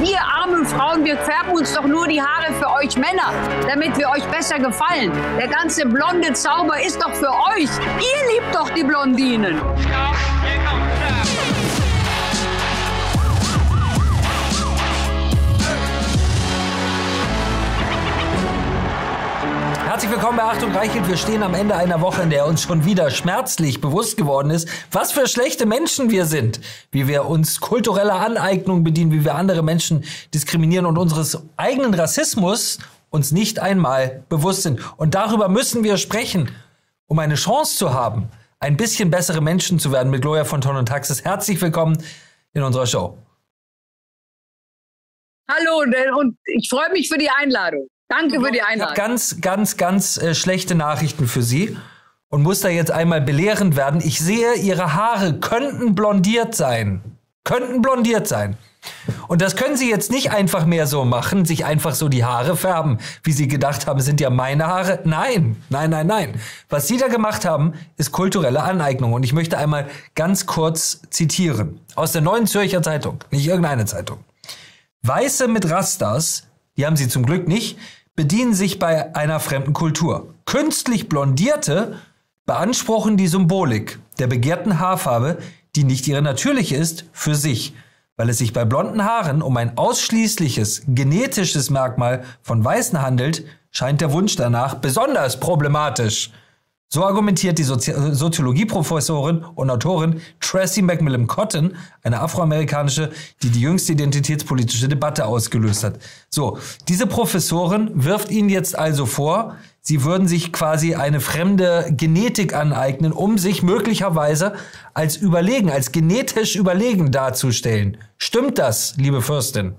wir armen Frauen, wir färben uns doch nur die Haare für euch Männer, damit wir euch besser gefallen. Der ganze blonde Zauber ist doch für euch. Ihr liebt doch die Blondinen. Herzlich willkommen bei Achtung Reichelt. Wir stehen am Ende einer Woche, in der uns schon wieder schmerzlich bewusst geworden ist, was für schlechte Menschen wir sind, wie wir uns kultureller Aneignung bedienen, wie wir andere Menschen diskriminieren und unseres eigenen Rassismus uns nicht einmal bewusst sind. Und darüber müssen wir sprechen, um eine Chance zu haben, ein bisschen bessere Menschen zu werden mit Gloria von Ton und Taxis. Herzlich willkommen in unserer Show. Hallo und ich freue mich für die Einladung. Danke für die Einladung. Ich habe ganz, ganz, ganz äh, schlechte Nachrichten für Sie und muss da jetzt einmal belehrend werden. Ich sehe, Ihre Haare könnten blondiert sein. Könnten blondiert sein. Und das können Sie jetzt nicht einfach mehr so machen, sich einfach so die Haare färben, wie Sie gedacht haben, sind ja meine Haare. Nein, nein, nein, nein. Was Sie da gemacht haben, ist kulturelle Aneignung. Und ich möchte einmal ganz kurz zitieren. Aus der Neuen Zürcher Zeitung, nicht irgendeine Zeitung. Weiße mit Rastas, die haben Sie zum Glück nicht, bedienen sich bei einer fremden Kultur. Künstlich Blondierte beanspruchen die Symbolik der begehrten Haarfarbe, die nicht ihre natürliche ist, für sich, weil es sich bei blonden Haaren um ein ausschließliches genetisches Merkmal von Weißen handelt, scheint der Wunsch danach besonders problematisch. So argumentiert die Sozi Soziologieprofessorin und Autorin Tracy Macmillan Cotton, eine Afroamerikanische, die die jüngste identitätspolitische Debatte ausgelöst hat. So, diese Professorin wirft Ihnen jetzt also vor, Sie würden sich quasi eine fremde Genetik aneignen, um sich möglicherweise als überlegen, als genetisch überlegen darzustellen. Stimmt das, liebe Fürstin?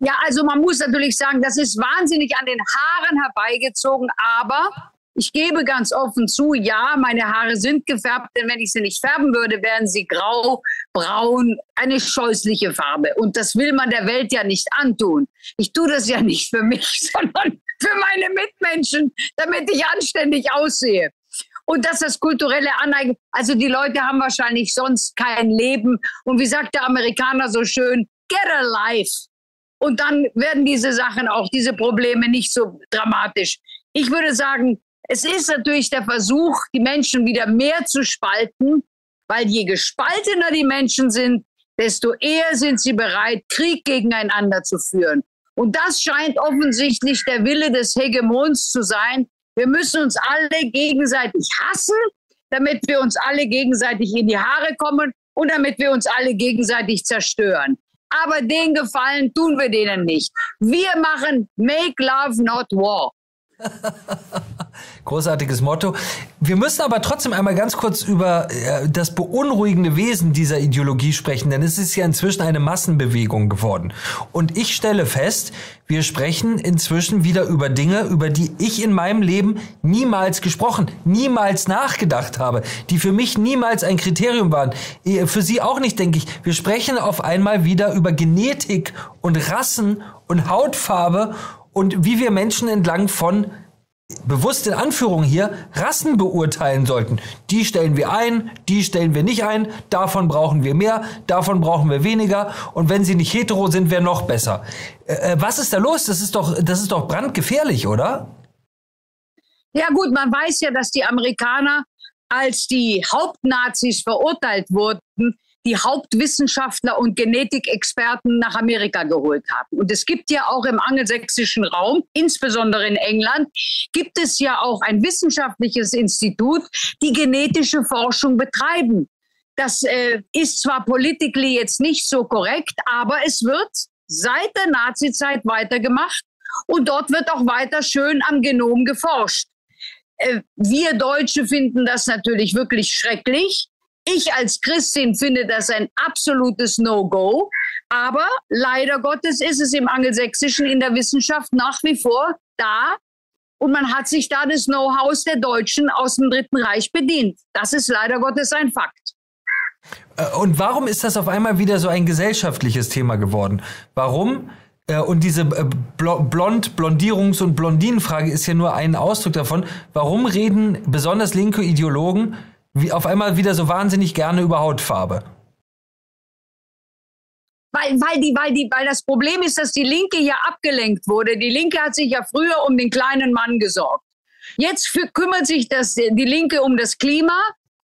Ja, also man muss natürlich sagen, das ist wahnsinnig an den Haaren herbeigezogen, aber ich gebe ganz offen zu, ja, meine Haare sind gefärbt, denn wenn ich sie nicht färben würde, wären sie grau, braun, eine scheußliche Farbe. Und das will man der Welt ja nicht antun. Ich tue das ja nicht für mich, sondern für meine Mitmenschen, damit ich anständig aussehe. Und dass das kulturelle Aneignung, also die Leute haben wahrscheinlich sonst kein Leben. Und wie sagt der Amerikaner so schön, get a life. Und dann werden diese Sachen auch, diese Probleme nicht so dramatisch. Ich würde sagen, es ist natürlich der Versuch, die Menschen wieder mehr zu spalten, weil je gespaltener die Menschen sind, desto eher sind sie bereit, Krieg gegeneinander zu führen. Und das scheint offensichtlich der Wille des Hegemons zu sein. Wir müssen uns alle gegenseitig hassen, damit wir uns alle gegenseitig in die Haare kommen und damit wir uns alle gegenseitig zerstören. Aber den Gefallen tun wir denen nicht. Wir machen Make Love Not War. Großartiges Motto. Wir müssen aber trotzdem einmal ganz kurz über äh, das beunruhigende Wesen dieser Ideologie sprechen, denn es ist ja inzwischen eine Massenbewegung geworden. Und ich stelle fest, wir sprechen inzwischen wieder über Dinge, über die ich in meinem Leben niemals gesprochen, niemals nachgedacht habe, die für mich niemals ein Kriterium waren. Äh, für Sie auch nicht, denke ich. Wir sprechen auf einmal wieder über Genetik und Rassen und Hautfarbe und wie wir Menschen entlang von bewusst in Anführung hier Rassen beurteilen sollten. Die stellen wir ein, die stellen wir nicht ein, davon brauchen wir mehr, davon brauchen wir weniger und wenn sie nicht hetero sind, wäre noch besser. Äh, äh, was ist da los? Das ist doch, das ist doch brandgefährlich, oder? Ja gut, man weiß ja, dass die Amerikaner, als die Hauptnazis verurteilt wurden, die Hauptwissenschaftler und Genetikexperten nach Amerika geholt haben. Und es gibt ja auch im angelsächsischen Raum, insbesondere in England, gibt es ja auch ein wissenschaftliches Institut, die genetische Forschung betreiben. Das äh, ist zwar politically jetzt nicht so korrekt, aber es wird seit der Nazizeit weitergemacht und dort wird auch weiter schön am Genom geforscht. Äh, wir Deutsche finden das natürlich wirklich schrecklich. Ich als Christin finde das ein absolutes No-Go. Aber leider Gottes ist es im Angelsächsischen in der Wissenschaft nach wie vor da. Und man hat sich da des Know-hows der Deutschen aus dem Dritten Reich bedient. Das ist leider Gottes ein Fakt. Äh, und warum ist das auf einmal wieder so ein gesellschaftliches Thema geworden? Warum? Äh, und diese äh, Blond, Blondierungs- und Blondinenfrage ist ja nur ein Ausdruck davon. Warum reden besonders linke Ideologen wie auf einmal wieder so wahnsinnig gerne über Hautfarbe? weil, weil, die, weil, die, weil das Problem ist, dass die Linke hier abgelenkt wurde. Die Linke hat sich ja früher um den kleinen Mann gesorgt. Jetzt für, kümmert sich das, die Linke um das Klima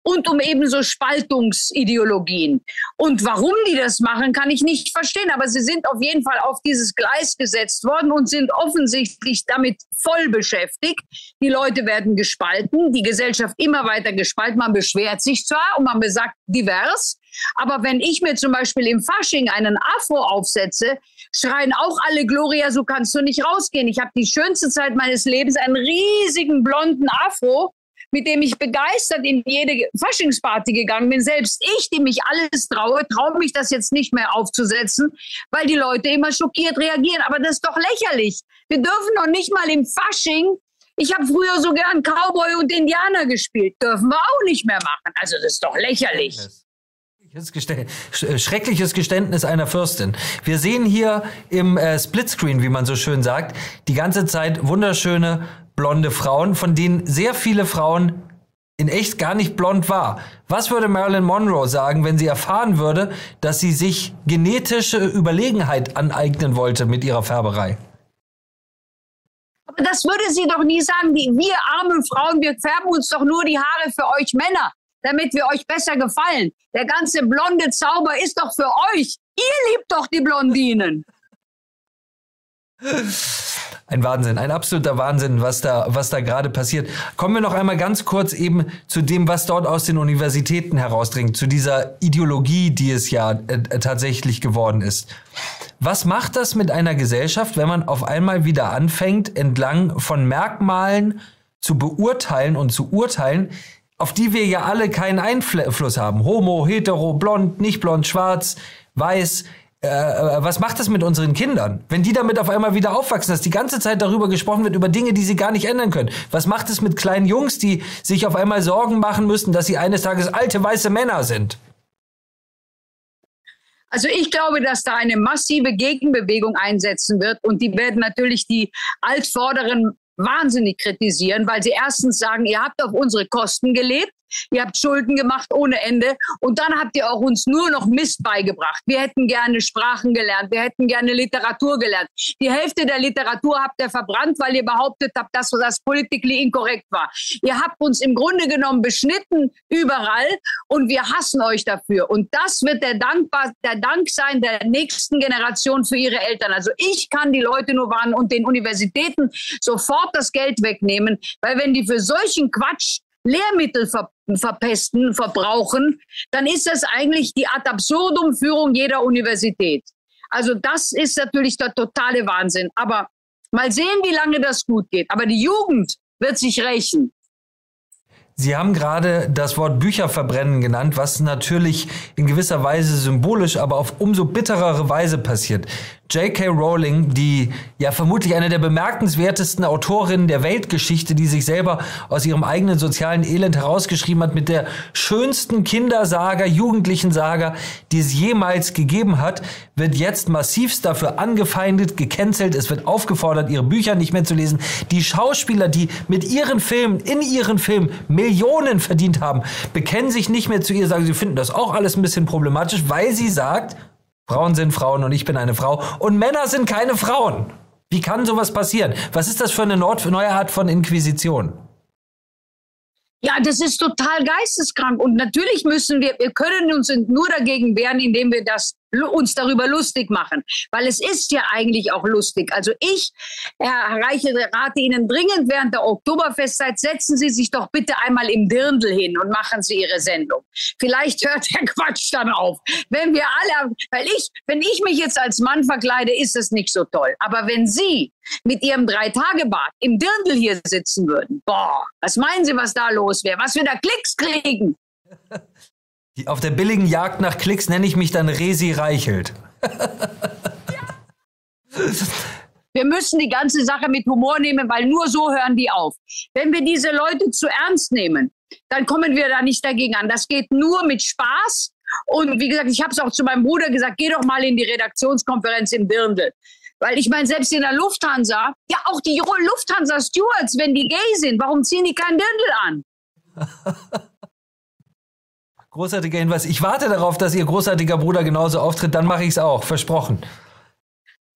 und um ebenso Spaltungsideologien. Und warum die das machen, kann ich nicht verstehen. Aber sie sind auf jeden Fall auf dieses Gleis gesetzt worden und sind offensichtlich damit voll beschäftigt. Die Leute werden gespalten, die Gesellschaft immer weiter gespalten. Man beschwert sich zwar und man besagt divers, aber wenn ich mir zum Beispiel im Fasching einen Afro aufsetze, schreien auch alle Gloria, so kannst du nicht rausgehen. Ich habe die schönste Zeit meines Lebens, einen riesigen blonden Afro mit dem ich begeistert in jede Faschingsparty gegangen bin. Selbst ich, die mich alles traue, traue mich das jetzt nicht mehr aufzusetzen, weil die Leute immer schockiert reagieren. Aber das ist doch lächerlich. Wir dürfen doch nicht mal im Fasching ich habe früher so gern Cowboy und Indianer gespielt. Dürfen wir auch nicht mehr machen. Also das ist doch lächerlich. Schreckliches Geständnis einer Fürstin. Wir sehen hier im äh, Splitscreen, wie man so schön sagt, die ganze Zeit wunderschöne blonde Frauen, von denen sehr viele Frauen in echt gar nicht blond war. Was würde Marilyn Monroe sagen, wenn sie erfahren würde, dass sie sich genetische Überlegenheit aneignen wollte mit ihrer Färberei? Aber das würde sie doch nie sagen. Die, wir armen Frauen, wir färben uns doch nur die Haare für euch Männer, damit wir euch besser gefallen. Der ganze blonde Zauber ist doch für euch. Ihr liebt doch die Blondinen. Ein Wahnsinn, ein absoluter Wahnsinn, was da, was da gerade passiert. Kommen wir noch einmal ganz kurz eben zu dem, was dort aus den Universitäten herausdringt, zu dieser Ideologie, die es ja äh, tatsächlich geworden ist. Was macht das mit einer Gesellschaft, wenn man auf einmal wieder anfängt, entlang von Merkmalen zu beurteilen und zu urteilen, auf die wir ja alle keinen Einfluss haben? Homo, hetero, blond, nicht blond, schwarz, weiß äh, äh, was macht das mit unseren Kindern? Wenn die damit auf einmal wieder aufwachsen, dass die ganze Zeit darüber gesprochen wird, über Dinge, die sie gar nicht ändern können. Was macht es mit kleinen Jungs, die sich auf einmal Sorgen machen müssen, dass sie eines Tages alte weiße Männer sind? Also ich glaube, dass da eine massive Gegenbewegung einsetzen wird und die werden natürlich die Altvorderen wahnsinnig kritisieren, weil sie erstens sagen, ihr habt auf unsere Kosten gelebt Ihr habt Schulden gemacht ohne Ende und dann habt ihr auch uns nur noch Mist beigebracht. Wir hätten gerne Sprachen gelernt, wir hätten gerne Literatur gelernt. Die Hälfte der Literatur habt ihr verbrannt, weil ihr behauptet habt, dass das politically inkorrekt war. Ihr habt uns im Grunde genommen beschnitten überall und wir hassen euch dafür. Und das wird der, Dankbar, der Dank sein der nächsten Generation für ihre Eltern. Also ich kann die Leute nur warnen und den Universitäten sofort das Geld wegnehmen, weil wenn die für solchen Quatsch Lehrmittel ver verpesten, verbrauchen, dann ist das eigentlich die ad absurdum Führung jeder Universität. Also das ist natürlich der totale Wahnsinn. Aber mal sehen, wie lange das gut geht. Aber die Jugend wird sich rächen. Sie haben gerade das Wort Bücher verbrennen genannt, was natürlich in gewisser Weise symbolisch, aber auf umso bitterere Weise passiert. J.K. Rowling, die ja vermutlich eine der bemerkenswertesten Autorinnen der Weltgeschichte, die sich selber aus ihrem eigenen sozialen Elend herausgeschrieben hat, mit der schönsten Kindersaga, jugendlichen Saga, die es jemals gegeben hat, wird jetzt massivst dafür angefeindet, gecancelt. Es wird aufgefordert, ihre Bücher nicht mehr zu lesen. Die Schauspieler, die mit ihren Filmen, in ihren Filmen Millionen verdient haben, bekennen sich nicht mehr zu ihr, sagen, sie finden das auch alles ein bisschen problematisch, weil sie sagt, Frauen sind Frauen und ich bin eine Frau und Männer sind keine Frauen. Wie kann sowas passieren? Was ist das für eine neue Art von Inquisition? Ja, das ist total geisteskrank. Und natürlich müssen wir, wir können uns nur dagegen wehren, indem wir das uns darüber lustig machen, weil es ist ja eigentlich auch lustig. Also ich, Herr Reiche, rate Ihnen dringend während der Oktoberfestzeit, setzen Sie sich doch bitte einmal im Dirndl hin und machen Sie Ihre Sendung. Vielleicht hört der Quatsch dann auf. Wenn wir alle, weil ich, wenn ich mich jetzt als Mann verkleide, ist es nicht so toll. Aber wenn Sie mit Ihrem Drei-Tage-Bad im Dirndl hier sitzen würden, boah, was meinen Sie, was da los wäre? Was wir da Klicks kriegen? Auf der billigen Jagd nach Klicks nenne ich mich dann Resi Reichelt. Wir müssen die ganze Sache mit Humor nehmen, weil nur so hören die auf. Wenn wir diese Leute zu ernst nehmen, dann kommen wir da nicht dagegen an. Das geht nur mit Spaß. Und wie gesagt, ich habe es auch zu meinem Bruder gesagt, geh doch mal in die Redaktionskonferenz im Dirndl. Weil ich meine, selbst in der Lufthansa, ja auch die Lufthansa-Stewards, wenn die gay sind, warum ziehen die kein Dirndl an? Großartiger Hinweis. Ich warte darauf, dass Ihr großartiger Bruder genauso auftritt, dann mache ich es auch. Versprochen.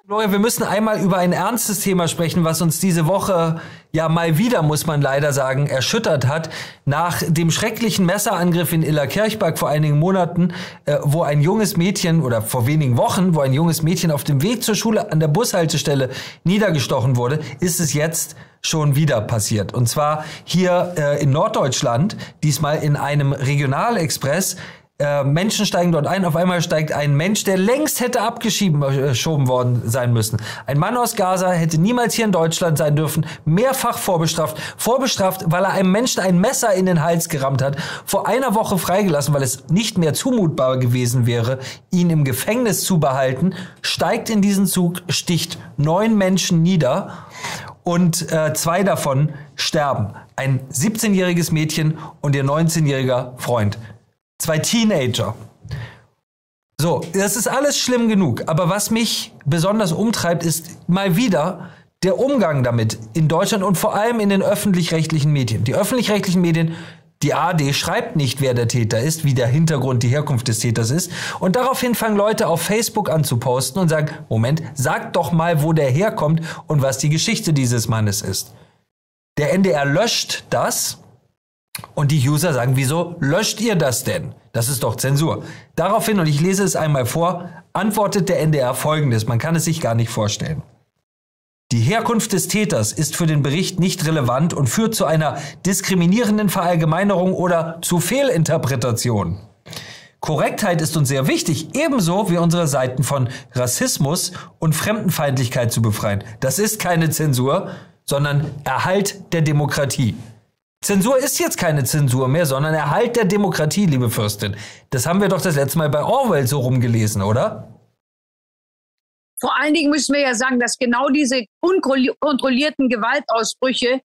Gloria, wir müssen einmal über ein ernstes Thema sprechen, was uns diese Woche ja mal wieder, muss man leider sagen, erschüttert hat. Nach dem schrecklichen Messerangriff in Illerkirchberg vor einigen Monaten, äh, wo ein junges Mädchen oder vor wenigen Wochen, wo ein junges Mädchen auf dem Weg zur Schule an der Bushaltestelle niedergestochen wurde, ist es jetzt schon wieder passiert. Und zwar hier äh, in Norddeutschland, diesmal in einem Regionalexpress äh, Menschen steigen dort ein. Auf einmal steigt ein Mensch, der längst hätte abgeschoben äh, worden sein müssen. Ein Mann aus Gaza hätte niemals hier in Deutschland sein dürfen. Mehrfach vorbestraft. Vorbestraft, weil er einem Menschen ein Messer in den Hals gerammt hat. Vor einer Woche freigelassen, weil es nicht mehr zumutbar gewesen wäre, ihn im Gefängnis zu behalten. Steigt in diesen Zug, sticht neun Menschen nieder und äh, zwei davon sterben. Ein 17-jähriges Mädchen und ihr 19-jähriger Freund. Zwei Teenager. So, das ist alles schlimm genug. Aber was mich besonders umtreibt, ist mal wieder der Umgang damit in Deutschland und vor allem in den öffentlich-rechtlichen Medien. Die öffentlich-rechtlichen Medien, die AD schreibt nicht, wer der Täter ist, wie der Hintergrund, die Herkunft des Täters ist. Und daraufhin fangen Leute auf Facebook an zu posten und sagen, Moment, sag doch mal, wo der herkommt und was die Geschichte dieses Mannes ist. Der NDR löscht das und die User sagen, wieso löscht ihr das denn? Das ist doch Zensur. Daraufhin, und ich lese es einmal vor, antwortet der NDR folgendes, man kann es sich gar nicht vorstellen. Die Herkunft des Täters ist für den Bericht nicht relevant und führt zu einer diskriminierenden Verallgemeinerung oder zu Fehlinterpretation. Korrektheit ist uns sehr wichtig, ebenso wie unsere Seiten von Rassismus und Fremdenfeindlichkeit zu befreien. Das ist keine Zensur, sondern Erhalt der Demokratie. Zensur ist jetzt keine Zensur mehr, sondern Erhalt der Demokratie, liebe Fürstin. Das haben wir doch das letzte Mal bei Orwell so rumgelesen, oder? Vor allen Dingen müssen wir ja sagen, dass genau diese unkontrollierten Gewaltausbrüche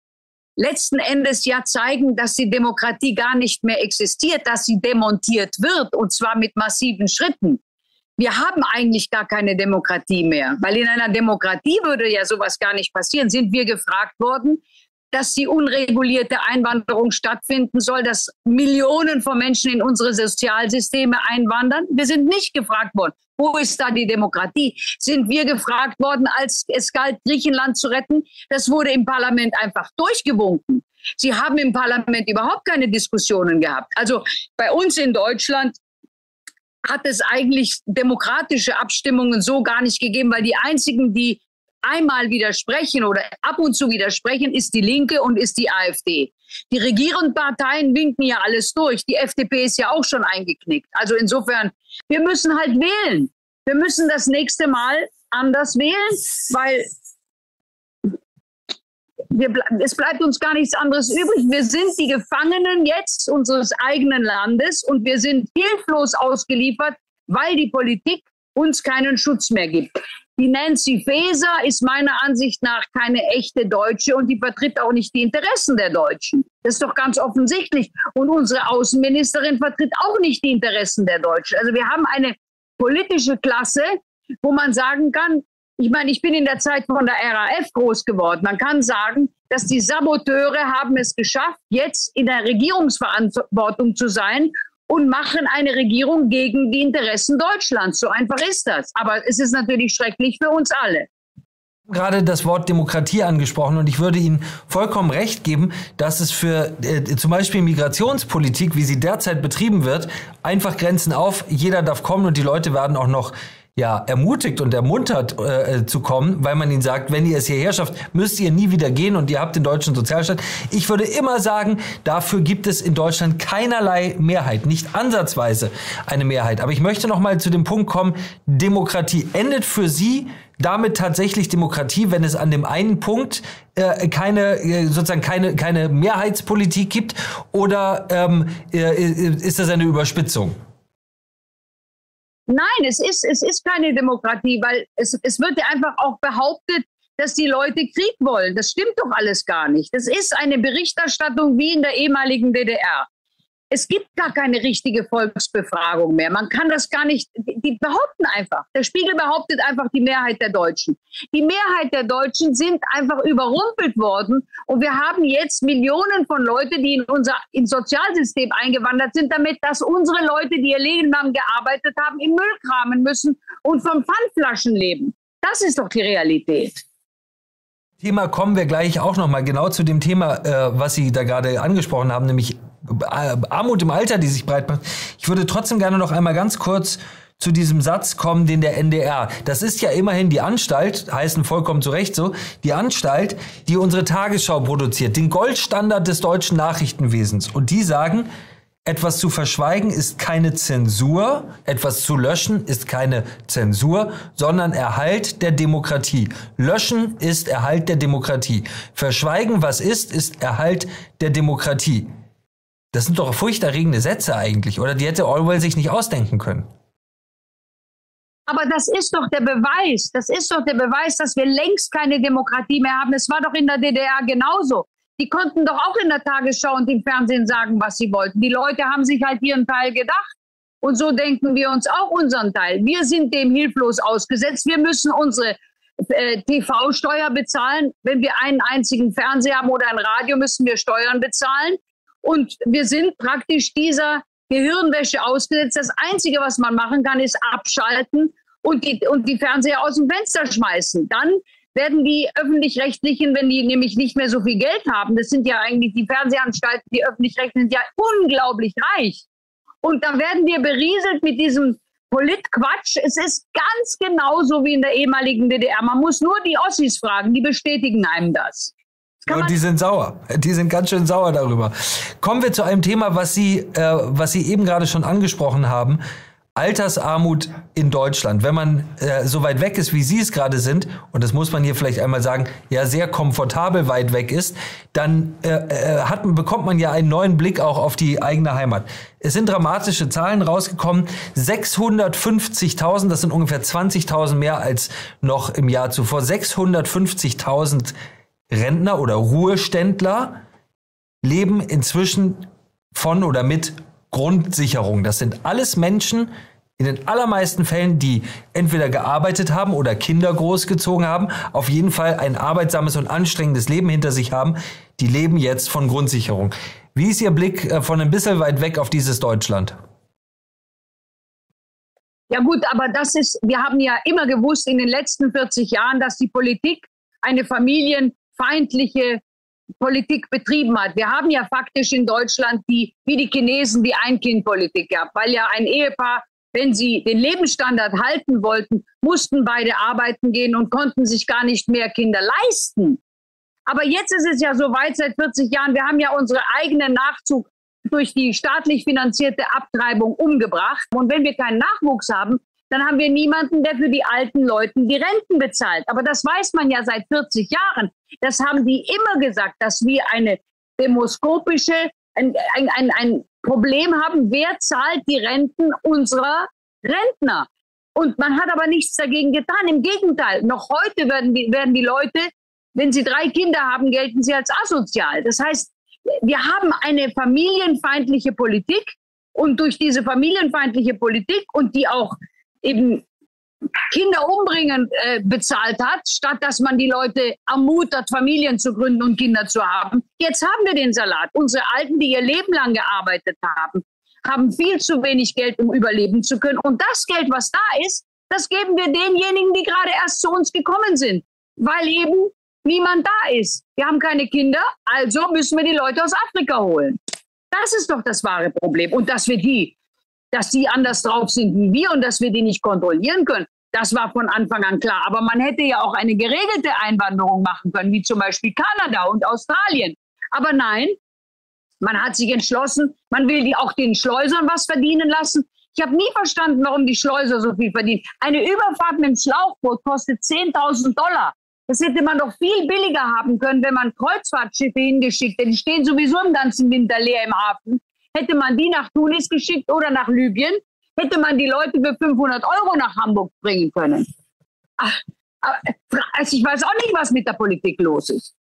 letzten Endes ja zeigen, dass die Demokratie gar nicht mehr existiert, dass sie demontiert wird und zwar mit massiven Schritten. Wir haben eigentlich gar keine Demokratie mehr, weil in einer Demokratie würde ja sowas gar nicht passieren. Sind wir gefragt worden, dass die unregulierte Einwanderung stattfinden soll, dass Millionen von Menschen in unsere Sozialsysteme einwandern. Wir sind nicht gefragt worden. Wo ist da die Demokratie? Sind wir gefragt worden, als es galt, Griechenland zu retten? Das wurde im Parlament einfach durchgewunken. Sie haben im Parlament überhaupt keine Diskussionen gehabt. Also bei uns in Deutschland hat es eigentlich demokratische Abstimmungen so gar nicht gegeben, weil die einzigen, die einmal widersprechen oder ab und zu widersprechen, ist die Linke und ist die AfD. Die regierenden Parteien winken ja alles durch. Die FDP ist ja auch schon eingeknickt. Also insofern, wir müssen halt wählen. Wir müssen das nächste Mal anders wählen, weil wir, es bleibt uns gar nichts anderes übrig. Wir sind die Gefangenen jetzt unseres eigenen Landes und wir sind hilflos ausgeliefert, weil die Politik uns keinen Schutz mehr gibt. Die Nancy Faeser ist meiner Ansicht nach keine echte Deutsche und die vertritt auch nicht die Interessen der Deutschen. Das ist doch ganz offensichtlich. Und unsere Außenministerin vertritt auch nicht die Interessen der Deutschen. Also wir haben eine politische Klasse, wo man sagen kann, ich meine, ich bin in der Zeit von der RAF groß geworden. Man kann sagen, dass die Saboteure haben es geschafft, jetzt in der Regierungsverantwortung zu sein und machen eine Regierung gegen die Interessen Deutschlands. So einfach ist das. Aber es ist natürlich schrecklich für uns alle gerade das Wort Demokratie angesprochen und ich würde Ihnen vollkommen recht geben, dass es für äh, zum Beispiel Migrationspolitik, wie sie derzeit betrieben wird, einfach Grenzen auf, jeder darf kommen und die Leute werden auch noch ja, ermutigt und ermuntert äh, zu kommen, weil man ihnen sagt, wenn ihr es hierher schafft, müsst ihr nie wieder gehen und ihr habt den deutschen Sozialstaat. Ich würde immer sagen, dafür gibt es in Deutschland keinerlei Mehrheit, nicht ansatzweise eine Mehrheit. Aber ich möchte noch mal zu dem Punkt kommen, Demokratie endet für Sie damit tatsächlich Demokratie, wenn es an dem einen Punkt äh, keine äh, sozusagen keine keine Mehrheitspolitik gibt oder ähm, äh, ist das eine Überspitzung? Nein, es ist, es ist keine Demokratie, weil es, es wird ja einfach auch behauptet, dass die Leute Krieg wollen. Das stimmt doch alles gar nicht. Das ist eine Berichterstattung wie in der ehemaligen DDR. Es gibt gar keine richtige Volksbefragung mehr. Man kann das gar nicht, die behaupten einfach. Der Spiegel behauptet einfach die Mehrheit der Deutschen. Die Mehrheit der Deutschen sind einfach überrumpelt worden und wir haben jetzt Millionen von Leuten, die in unser ins Sozialsystem eingewandert sind, damit dass unsere Leute, die ihr Leben lang gearbeitet haben, im Müll kramen müssen und von Pfandflaschen leben. Das ist doch die Realität. Thema kommen wir gleich auch noch mal genau zu dem Thema, äh, was Sie da gerade angesprochen haben, nämlich Armut im Alter, die sich breit macht. Ich würde trotzdem gerne noch einmal ganz kurz zu diesem Satz kommen, den der NDR. Das ist ja immerhin die Anstalt, heißen vollkommen zu Recht so, die Anstalt, die unsere Tagesschau produziert, den Goldstandard des deutschen Nachrichtenwesens. Und die sagen, etwas zu verschweigen ist keine Zensur, etwas zu löschen ist keine Zensur, sondern Erhalt der Demokratie. Löschen ist Erhalt der Demokratie. Verschweigen, was ist, ist Erhalt der Demokratie. Das sind doch furchterregende Sätze eigentlich, oder? Die hätte Orwell sich nicht ausdenken können. Aber das ist doch der Beweis. Das ist doch der Beweis, dass wir längst keine Demokratie mehr haben. Es war doch in der DDR genauso. Die konnten doch auch in der Tagesschau und im Fernsehen sagen, was sie wollten. Die Leute haben sich halt ihren Teil gedacht. Und so denken wir uns auch unseren Teil. Wir sind dem hilflos ausgesetzt. Wir müssen unsere äh, TV-Steuer bezahlen. Wenn wir einen einzigen Fernseher haben oder ein Radio, müssen wir Steuern bezahlen. Und wir sind praktisch dieser Gehirnwäsche ausgesetzt. Das Einzige, was man machen kann, ist abschalten und die, und die Fernseher aus dem Fenster schmeißen. Dann werden die öffentlich-rechtlichen, wenn die nämlich nicht mehr so viel Geld haben, das sind ja eigentlich die Fernsehanstalten, die öffentlich-rechtlichen ja unglaublich reich. Und dann werden wir berieselt mit diesem Politquatsch. Es ist ganz genauso wie in der ehemaligen DDR. Man muss nur die Ossis fragen, die bestätigen einem das. Und die sind sauer. Die sind ganz schön sauer darüber. Kommen wir zu einem Thema, was Sie, äh, was Sie eben gerade schon angesprochen haben. Altersarmut in Deutschland. Wenn man äh, so weit weg ist, wie Sie es gerade sind, und das muss man hier vielleicht einmal sagen, ja sehr komfortabel weit weg ist, dann äh, äh, hat, bekommt man ja einen neuen Blick auch auf die eigene Heimat. Es sind dramatische Zahlen rausgekommen. 650.000, das sind ungefähr 20.000 mehr als noch im Jahr zuvor. 650.000 Rentner oder Ruheständler leben inzwischen von oder mit Grundsicherung. Das sind alles Menschen, in den allermeisten Fällen, die entweder gearbeitet haben oder Kinder großgezogen haben, auf jeden Fall ein arbeitsames und anstrengendes Leben hinter sich haben, die leben jetzt von Grundsicherung. Wie ist Ihr Blick äh, von ein bisschen weit weg auf dieses Deutschland? Ja gut, aber das ist, wir haben ja immer gewusst in den letzten 40 Jahren, dass die Politik eine Familien, feindliche Politik betrieben hat. Wir haben ja faktisch in Deutschland die, wie die Chinesen, die Ein-Kind-Politik gehabt, weil ja ein Ehepaar, wenn sie den Lebensstandard halten wollten, mussten beide arbeiten gehen und konnten sich gar nicht mehr Kinder leisten. Aber jetzt ist es ja so weit seit 40 Jahren. Wir haben ja unsere eigenen Nachzug durch die staatlich finanzierte Abtreibung umgebracht. Und wenn wir keinen Nachwuchs haben, dann haben wir niemanden, der für die alten Leute die Renten bezahlt. Aber das weiß man ja seit 40 Jahren. Das haben die immer gesagt, dass wir eine demoskopische, ein, ein, ein, Problem haben, wer zahlt die Renten unserer Rentner. Und man hat aber nichts dagegen getan. Im Gegenteil, noch heute werden die, werden die Leute, wenn sie drei Kinder haben, gelten sie als asozial. Das heißt, wir haben eine familienfeindliche Politik und durch diese familienfeindliche Politik und die auch eben Kinder umbringen äh, bezahlt hat, statt dass man die Leute ermutigt, Familien zu gründen und Kinder zu haben. Jetzt haben wir den Salat. Unsere Alten, die ihr Leben lang gearbeitet haben, haben viel zu wenig Geld, um überleben zu können. Und das Geld, was da ist, das geben wir denjenigen, die gerade erst zu uns gekommen sind, weil eben niemand da ist. Wir haben keine Kinder, also müssen wir die Leute aus Afrika holen. Das ist doch das wahre Problem. Und dass wir die dass die anders drauf sind wie wir und dass wir die nicht kontrollieren können. Das war von Anfang an klar. Aber man hätte ja auch eine geregelte Einwanderung machen können, wie zum Beispiel Kanada und Australien. Aber nein, man hat sich entschlossen, man will die auch den Schleusern was verdienen lassen. Ich habe nie verstanden, warum die Schleuser so viel verdienen. Eine Überfahrt mit dem Schlauchboot kostet 10.000 Dollar. Das hätte man doch viel billiger haben können, wenn man Kreuzfahrtschiffe hingeschickt hätte. Die stehen sowieso im ganzen Winter leer im Hafen. Hätte man die nach Tunis geschickt oder nach Libyen, hätte man die Leute für 500 Euro nach Hamburg bringen können. Ach, also ich weiß auch nicht, was mit der Politik los ist.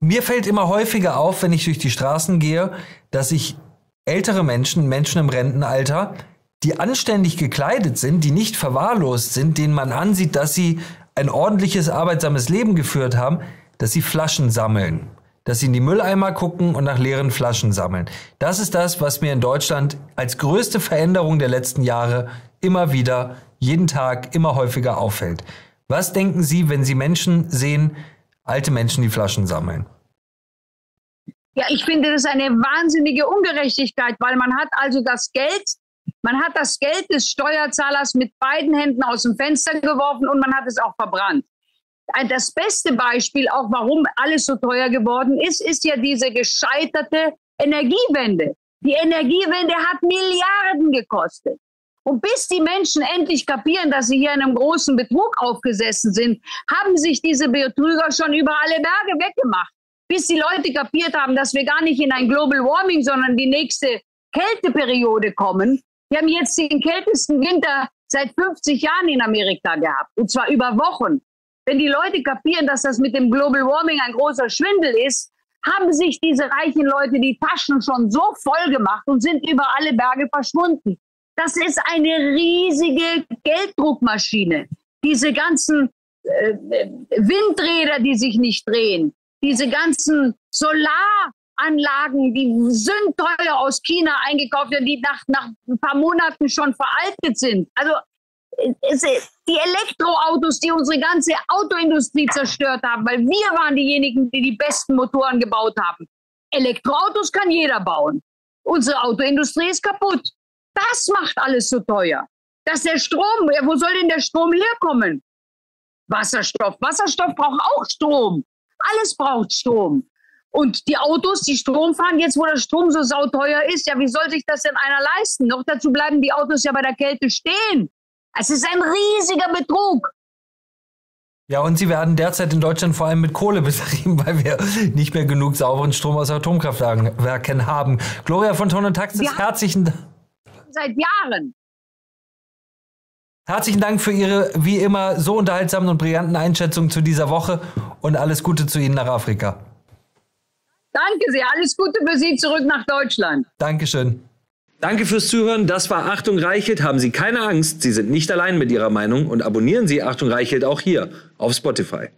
Mir fällt immer häufiger auf, wenn ich durch die Straßen gehe, dass ich ältere Menschen, Menschen im Rentenalter, die anständig gekleidet sind, die nicht verwahrlost sind, denen man ansieht, dass sie ein ordentliches, arbeitsames Leben geführt haben, dass sie Flaschen sammeln. Dass sie in die Mülleimer gucken und nach leeren Flaschen sammeln. Das ist das, was mir in Deutschland als größte Veränderung der letzten Jahre immer wieder, jeden Tag, immer häufiger auffällt. Was denken Sie, wenn Sie Menschen sehen, alte Menschen, die Flaschen sammeln? Ja, ich finde das eine wahnsinnige Ungerechtigkeit, weil man hat also das Geld, man hat das Geld des Steuerzahlers mit beiden Händen aus dem Fenster geworfen und man hat es auch verbrannt. Das beste Beispiel, auch warum alles so teuer geworden ist, ist ja diese gescheiterte Energiewende. Die Energiewende hat Milliarden gekostet. Und bis die Menschen endlich kapieren, dass sie hier in einem großen Betrug aufgesessen sind, haben sich diese Betrüger schon über alle Berge weggemacht. Bis die Leute kapiert haben, dass wir gar nicht in ein Global Warming, sondern die nächste Kälteperiode kommen. Wir haben jetzt den kältesten Winter seit 50 Jahren in Amerika gehabt. Und zwar über Wochen. Wenn die Leute kapieren, dass das mit dem Global Warming ein großer Schwindel ist, haben sich diese reichen Leute die Taschen schon so voll gemacht und sind über alle Berge verschwunden. Das ist eine riesige Gelddruckmaschine. Diese ganzen äh, Windräder, die sich nicht drehen, diese ganzen Solaranlagen, die sind teuer aus China eingekauft, die nach, nach ein paar Monaten schon veraltet sind. Also die Elektroautos, die unsere ganze Autoindustrie zerstört haben, weil wir waren diejenigen, die die besten Motoren gebaut haben. Elektroautos kann jeder bauen. Unsere Autoindustrie ist kaputt. Das macht alles so teuer. Dass der Strom, wo soll denn der Strom herkommen? Wasserstoff. Wasserstoff braucht auch Strom. Alles braucht Strom. Und die Autos, die Strom fahren, jetzt wo der Strom so sauteuer ist, ja, wie soll sich das denn einer leisten? Noch dazu bleiben die Autos ja bei der Kälte stehen. Es ist ein riesiger Betrug. Ja, und sie werden derzeit in Deutschland vor allem mit Kohle betrieben, weil wir nicht mehr genug sauberen Strom aus Atomkraftwerken haben. Gloria von Ton und Taxis, herzlichen Dank. Seit Jahren. Herzlichen Dank für Ihre wie immer so unterhaltsamen und brillanten Einschätzungen zu dieser Woche und alles Gute zu Ihnen nach Afrika. Danke sehr, alles Gute für Sie zurück nach Deutschland. Dankeschön. Danke fürs Zuhören. Das war Achtung Reichelt. Haben Sie keine Angst, Sie sind nicht allein mit Ihrer Meinung und abonnieren Sie Achtung Reichelt auch hier auf Spotify.